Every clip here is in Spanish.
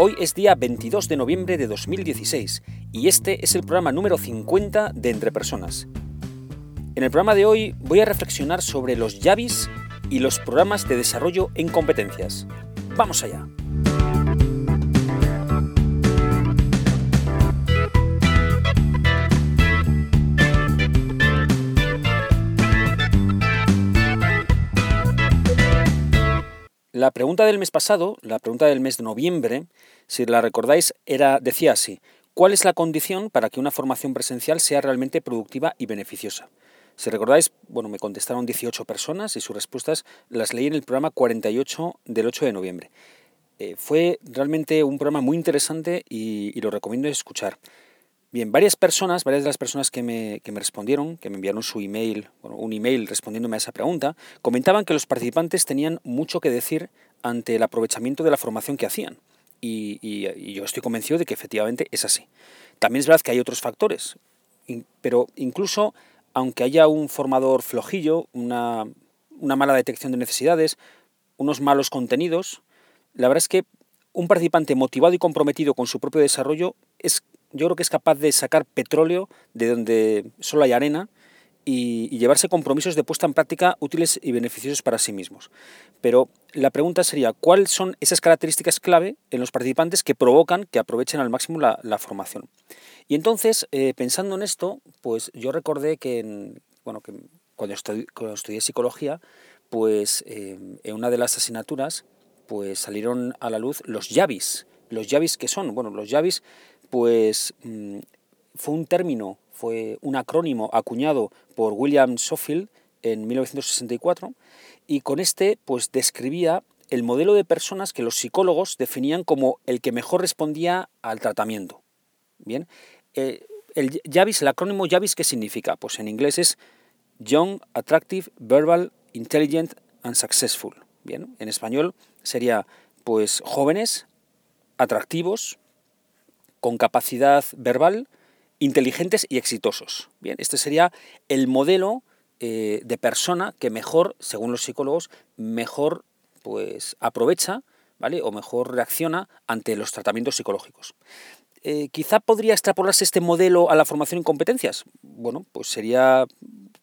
Hoy es día 22 de noviembre de 2016 y este es el programa número 50 de Entre Personas. En el programa de hoy voy a reflexionar sobre los Yavis y los programas de desarrollo en competencias. ¡Vamos allá! La pregunta del mes pasado, la pregunta del mes de noviembre, si la recordáis, era, decía así, ¿cuál es la condición para que una formación presencial sea realmente productiva y beneficiosa? Si recordáis, bueno, me contestaron 18 personas y sus respuestas las leí en el programa 48 del 8 de noviembre. Eh, fue realmente un programa muy interesante y, y lo recomiendo escuchar. Bien, varias personas, varias de las personas que me, que me respondieron, que me enviaron su email, un email respondiéndome a esa pregunta, comentaban que los participantes tenían mucho que decir ante el aprovechamiento de la formación que hacían. Y, y, yo estoy convencido de que efectivamente es así. También es verdad que hay otros factores, pero incluso aunque haya un formador flojillo, una, una mala detección de necesidades, unos malos contenidos, la verdad es que un participante motivado y comprometido con su propio desarrollo es yo creo que es capaz de sacar petróleo de donde solo hay arena y, llevarse compromisos de puesta en práctica útiles y beneficiosos para sí mismos. Pero la pregunta sería, ¿cuáles son esas características clave en los participantes que provocan que aprovechen al máximo la, formación? Y entonces, eh, pensando en esto, pues yo recordé que, bueno, que cuando, estudié psicología, pues eh, en una de las asignaturas, pues salieron a la luz los Yavis. ¿Los Yavis qué son? Bueno, los Yavis pues mm, fue un término, fue un acrónimo acuñado por William Sofield en 1964 y con este pues describía el modelo de personas que los psicólogos definían como el que mejor respondía al tratamiento. Bien, eh, el Yavis, el acrónimo Yavis, ¿qué significa? Pues en inglés es Young, Attractive, Verbal, Intelligent and Successful. Bien, en español sería pues jóvenes, atractivos, con capacidad verbal, inteligentes y exitosos. Bien, este sería el modelo eh, de persona que mejor, según los psicólogos, mejor pues aprovecha, ¿vale? O mejor reacciona ante los tratamientos psicológicos. Eh, quizá podría extrapolarse este modelo a la formación en competencias. Bueno, pues sería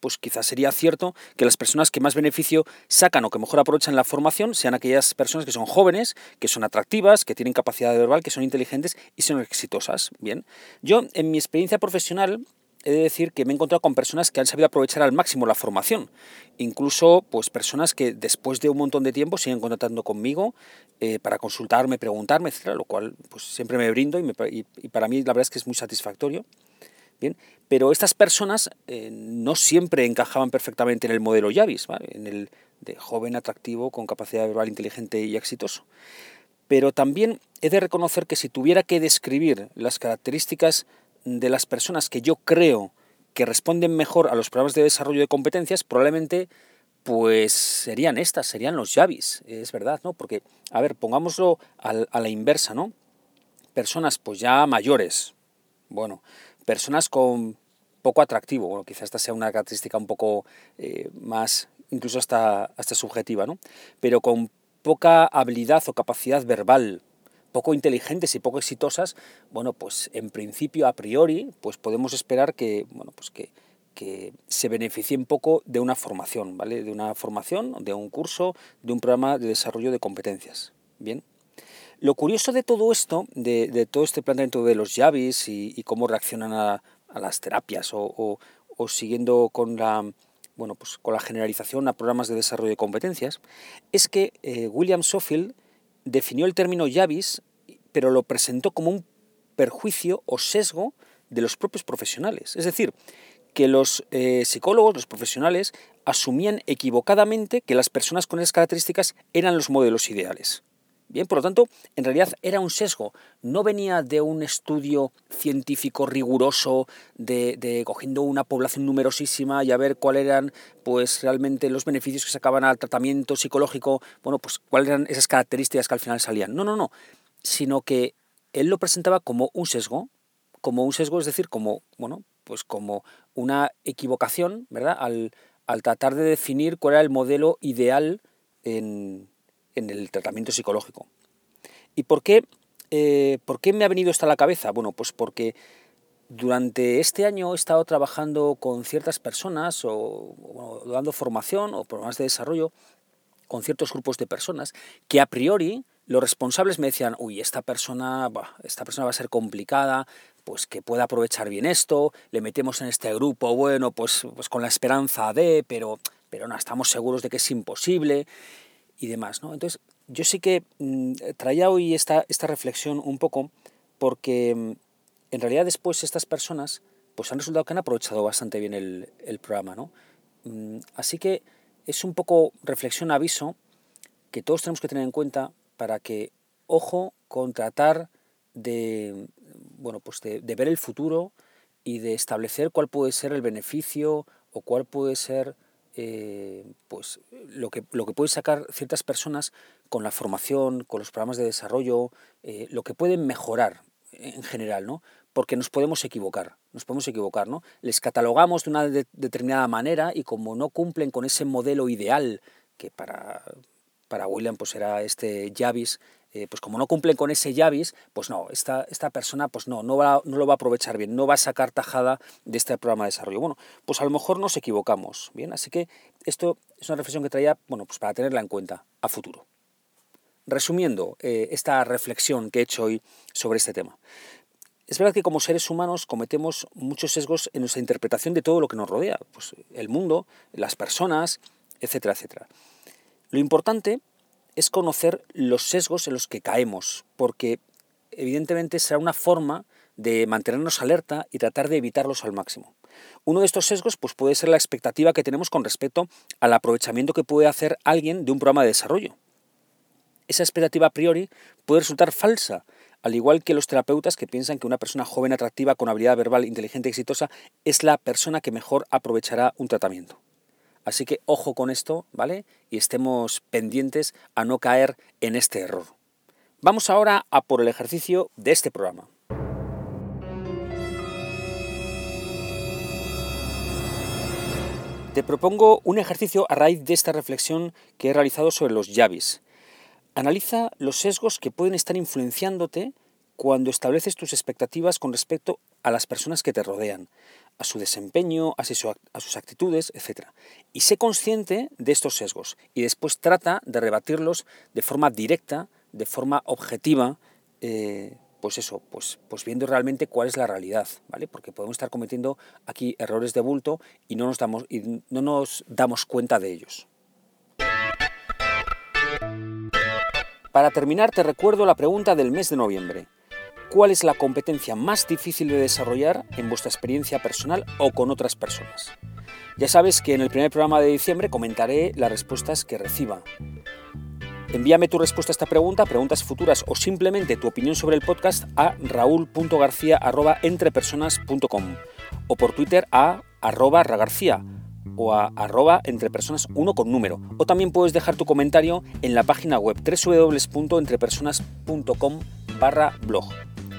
pues quizás sería cierto que las personas que más beneficio sacan o que mejor aprovechan la formación sean aquellas personas que son jóvenes, que son atractivas, que tienen capacidad verbal, que son inteligentes y son exitosas. Bien, yo en mi experiencia profesional he de decir que me he encontrado con personas que han sabido aprovechar al máximo la formación, incluso pues personas que después de un montón de tiempo siguen contactando conmigo eh, para consultarme, preguntarme, etcétera, lo cual pues siempre me brindo y, y para mí la verdad es que es muy satisfactorio. Bien, pero estas personas eh, no siempre encajaban perfectamente en el modelo Yavis, en el de joven atractivo con capacidad verbal inteligente y exitoso. Pero también he de reconocer que si tuviera que describir las características de las personas que yo creo que responden mejor a los programas de desarrollo de competencias, probablemente pues serían estas, serían los Yavis, es verdad, ¿no? Porque, a ver, pongámoslo a la inversa, ¿no? Personas pues ya mayores, bueno, personas con poco atractivo, bueno, quizás esta sea una característica un poco eh, más, incluso hasta, hasta subjetiva, ¿no? Pero con poca habilidad o capacidad verbal, poco inteligentes y poco exitosas, bueno, pues en principio, a priori, pues podemos esperar que, bueno, pues que, que se beneficien poco de una formación, ¿vale? De una formación, de un curso, de un programa de desarrollo de competencias. Bien. Lo curioso de todo esto, de, todo este planteamiento de los Yavis y, cómo reaccionan a, las terapias o, siguiendo con la, bueno, pues con la generalización a programas de desarrollo de competencias, es que eh, William Sofield definió el término Yavis, pero lo presentó como un perjuicio o sesgo de los propios profesionales. Es decir, que los eh, psicólogos, los profesionales, asumían equivocadamente que las personas con esas características eran los modelos ideales. Bien, por lo tanto, en realidad era un sesgo, no venía de un estudio científico riguroso de, de, cogiendo una población numerosísima y a ver cuáles eran pues realmente los beneficios que sacaban al tratamiento psicológico, bueno, pues cuáles eran esas características que al final salían. No, no, no, sino que él lo presentaba como un sesgo, como un sesgo, es decir, como, bueno, pues como una equivocación, ¿verdad? Al, al tratar de definir cuál era el modelo ideal en, en el tratamiento psicológico. ¿Y por qué, eh, por qué me ha venido esto a la cabeza? Bueno, pues porque durante este año he estado trabajando con ciertas personas o, dando formación o programas de desarrollo con ciertos grupos de personas que a priori los responsables me decían, uy, esta persona, esta persona va a ser complicada, pues que pueda aprovechar bien esto, le metemos en este grupo, bueno, pues, pues con la esperanza de, pero, pero no, estamos seguros de que es imposible y demás. ¿no? Entonces, yo sí que mm, traía hoy esta, esta reflexión un poco porque mm, en realidad después estas personas pues han resultado que han aprovechado bastante bien el, el programa. ¿no? Mm, así que es un poco reflexión, aviso, que todos tenemos que tener en cuenta para que, ojo, con tratar de, bueno, pues de, de ver el futuro y de establecer cuál puede ser el beneficio o cuál puede ser eh, pues lo que, lo que pueden sacar ciertas personas con la formación, con los programas de desarrollo, eh, lo que pueden mejorar en general, ¿no? Porque nos podemos equivocar, nos podemos equivocar, ¿no? Les catalogamos de una determinada manera y como no cumplen con ese modelo ideal que para, para William pues era este Javis, eh, pues como no cumplen con ese Yavis, pues no, esta, esta persona pues no, no, va, no lo va a aprovechar bien, no va a sacar tajada de este programa de desarrollo. Bueno, pues a lo mejor nos equivocamos, ¿bien? Así que esto es una reflexión que traía, bueno, pues para tenerla en cuenta a futuro. Resumiendo eh, esta reflexión que he hecho hoy sobre este tema. Es verdad que como seres humanos cometemos muchos sesgos en nuestra interpretación de todo lo que nos rodea, pues el mundo, las personas, etcétera, etcétera. Lo importante es conocer los sesgos en los que caemos, porque evidentemente será una forma de mantenernos alerta y tratar de evitarlos al máximo. Uno de estos sesgos pues, puede ser la expectativa que tenemos con respecto al aprovechamiento que puede hacer alguien de un programa de desarrollo. Esa expectativa a priori puede resultar falsa, al igual que los terapeutas que piensan que una persona joven, atractiva, con habilidad verbal, inteligente y exitosa es la persona que mejor aprovechará un tratamiento. Así que ojo con esto, ¿vale? Y estemos pendientes a no caer en este error. Vamos ahora a por el ejercicio de este programa. Te propongo un ejercicio a raíz de esta reflexión que he realizado sobre los Yavis. Analiza los sesgos que pueden estar influenciándote cuando estableces tus expectativas con respecto a las personas que te rodean, a su desempeño, a, sus actitudes, etc. Y sé consciente de estos sesgos y después trata de rebatirlos de forma directa, de forma objetiva, eh, pues eso, pues, pues viendo realmente cuál es la realidad, ¿vale? Porque podemos estar cometiendo aquí errores de bulto y no nos damos, y no nos damos cuenta de ellos. Para terminar, te recuerdo la pregunta del mes de noviembre. ¿Cuál es la competencia más difícil de desarrollar en vuestra experiencia personal o con otras personas? Ya sabes que en el primer programa de diciembre comentaré las respuestas que reciba. Envíame tu respuesta a esta pregunta, preguntas futuras o simplemente tu opinión sobre el podcast a raúl.garcía.entrepersonas.com o por Twitter a arroba ragarcía o a arroba entrepersonas 1 con número. O también puedes dejar tu comentario en la página web www.entrepersonas.com barra blog.